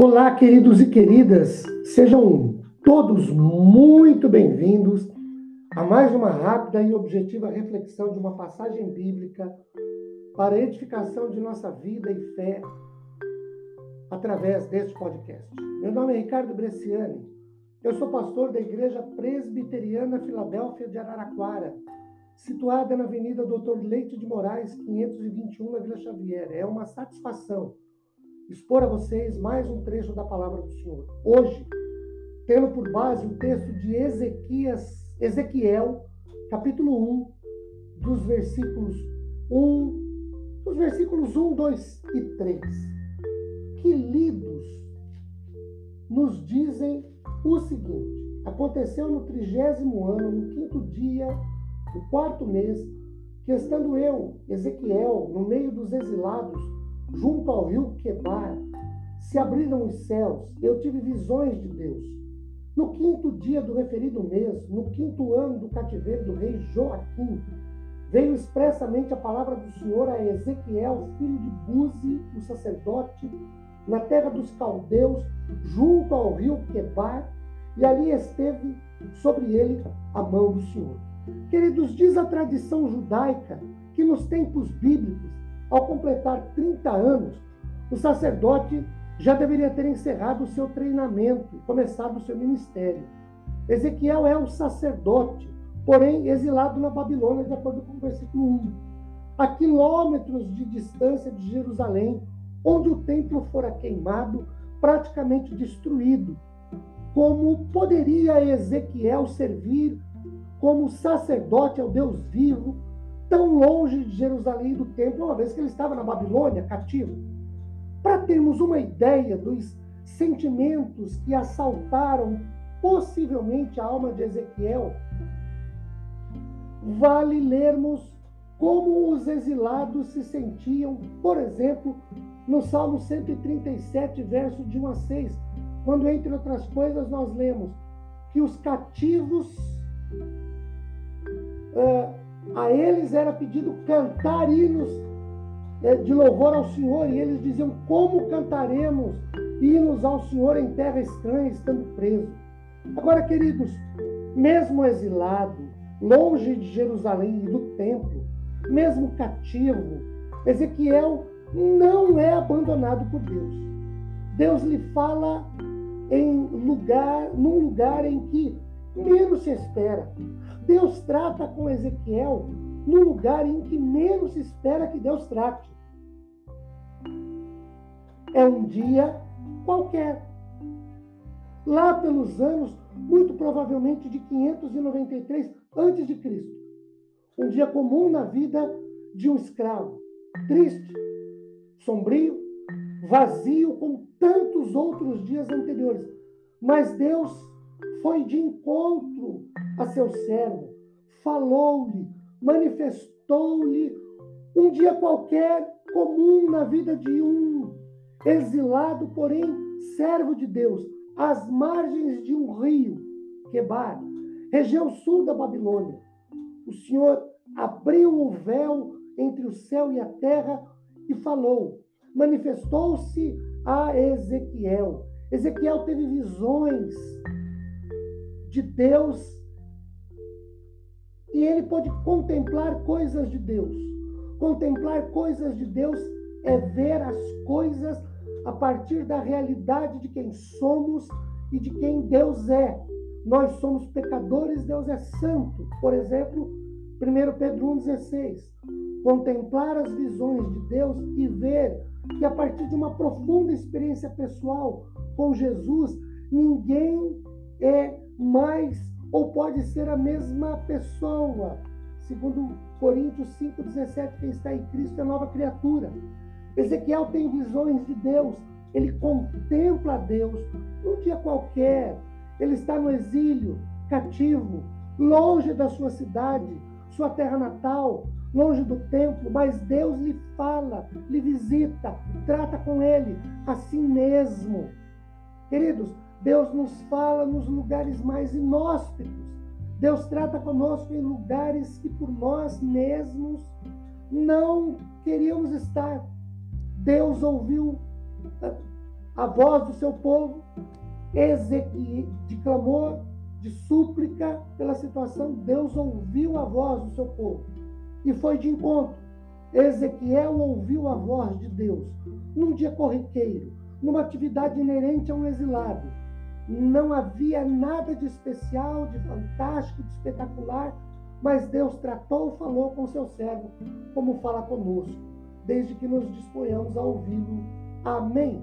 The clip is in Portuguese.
Olá, queridos e queridas, sejam todos muito bem-vindos a mais uma rápida e objetiva reflexão de uma passagem bíblica para a edificação de nossa vida e fé através deste podcast. Meu nome é Ricardo Bresciani, eu sou pastor da Igreja Presbiteriana Filadélfia de Araraquara, situada na Avenida Doutor Leite de Moraes, 521, na Vila Xavier. É uma satisfação expor a vocês mais um trecho da palavra do Senhor. Hoje, tendo por base o texto de Ezequias, Ezequiel, capítulo 1, dos versículos 1, dos versículos 1, 2 e 3, que lidos nos dizem o seguinte: aconteceu no trigésimo ano, no quinto dia do quarto mês, que estando eu, Ezequiel, no meio dos exilados, junto ao rio Quebar, se abriram os céus, eu tive visões de Deus. No quinto dia do referido mês, no quinto ano do cativeiro do rei Joaquim, veio expressamente a palavra do Senhor a Ezequiel, filho de Buzi, o sacerdote, na terra dos caldeus, junto ao rio Quebar, e ali esteve sobre ele a mão do Senhor. Queridos, diz a tradição judaica que nos tempos bíblicos ao completar 30 anos, o sacerdote já deveria ter encerrado o seu treinamento e começado o seu ministério. Ezequiel é o sacerdote, porém exilado na Babilônia, de acordo com o versículo 1. A quilômetros de distância de Jerusalém, onde o templo fora queimado, praticamente destruído. Como poderia Ezequiel servir como sacerdote ao Deus vivo tão longe de Jerusalém e do templo, uma vez que ele estava na Babilônia, cativo. Para termos uma ideia dos sentimentos que assaltaram possivelmente a alma de Ezequiel, vale lermos como os exilados se sentiam, por exemplo, no Salmo 137, verso de 1 a 6, quando, entre outras coisas, nós lemos que os cativos uh, a eles era pedido cantar hinos eh, de louvor ao Senhor, e eles diziam: Como cantaremos hinos ao Senhor em terra estranha, estando preso? Agora, queridos, mesmo exilado, longe de Jerusalém e do templo, mesmo cativo, Ezequiel não é abandonado por Deus. Deus lhe fala em lugar, num lugar em que menos se espera. Deus trata com Ezequiel no lugar em que menos se espera que Deus trate. É um dia qualquer. Lá pelos anos, muito provavelmente de 593 antes de Cristo. Um dia comum na vida de um escravo, triste, sombrio, vazio como tantos outros dias anteriores. Mas Deus foi de encontro a seu servo, falou-lhe, manifestou-lhe um dia qualquer comum na vida de um exilado, porém servo de Deus, às margens de um rio, Quebar, região sul da Babilônia. O Senhor abriu o véu entre o céu e a terra e falou. Manifestou-se a Ezequiel. Ezequiel teve visões de Deus e ele pode contemplar coisas de Deus. Contemplar coisas de Deus é ver as coisas a partir da realidade de quem somos e de quem Deus é. Nós somos pecadores, Deus é santo. Por exemplo, 1 Pedro 1,16. Contemplar as visões de Deus e ver que a partir de uma profunda experiência pessoal com Jesus, ninguém é mais ou pode ser a mesma pessoa. Segundo Coríntios 5,17, quem está em Cristo é nova criatura. Ezequiel tem visões de Deus, ele contempla Deus num dia qualquer. Ele está no exílio, cativo, longe da sua cidade, sua terra natal, longe do templo, mas Deus lhe fala, lhe visita, trata com ele assim mesmo. Queridos, Deus nos fala nos lugares mais inóspitos. Deus trata conosco em lugares que por nós mesmos não queríamos estar. Deus ouviu a voz do seu povo, de clamor, de súplica pela situação, Deus ouviu a voz do seu povo e foi de encontro. Ezequiel ouviu a voz de Deus num dia corriqueiro, numa atividade inerente a um exilado. Não havia nada de especial, de fantástico, de espetacular, mas Deus tratou, falou com seu servo, como fala conosco, desde que nos disponhamos a ouvi-lo. Amém.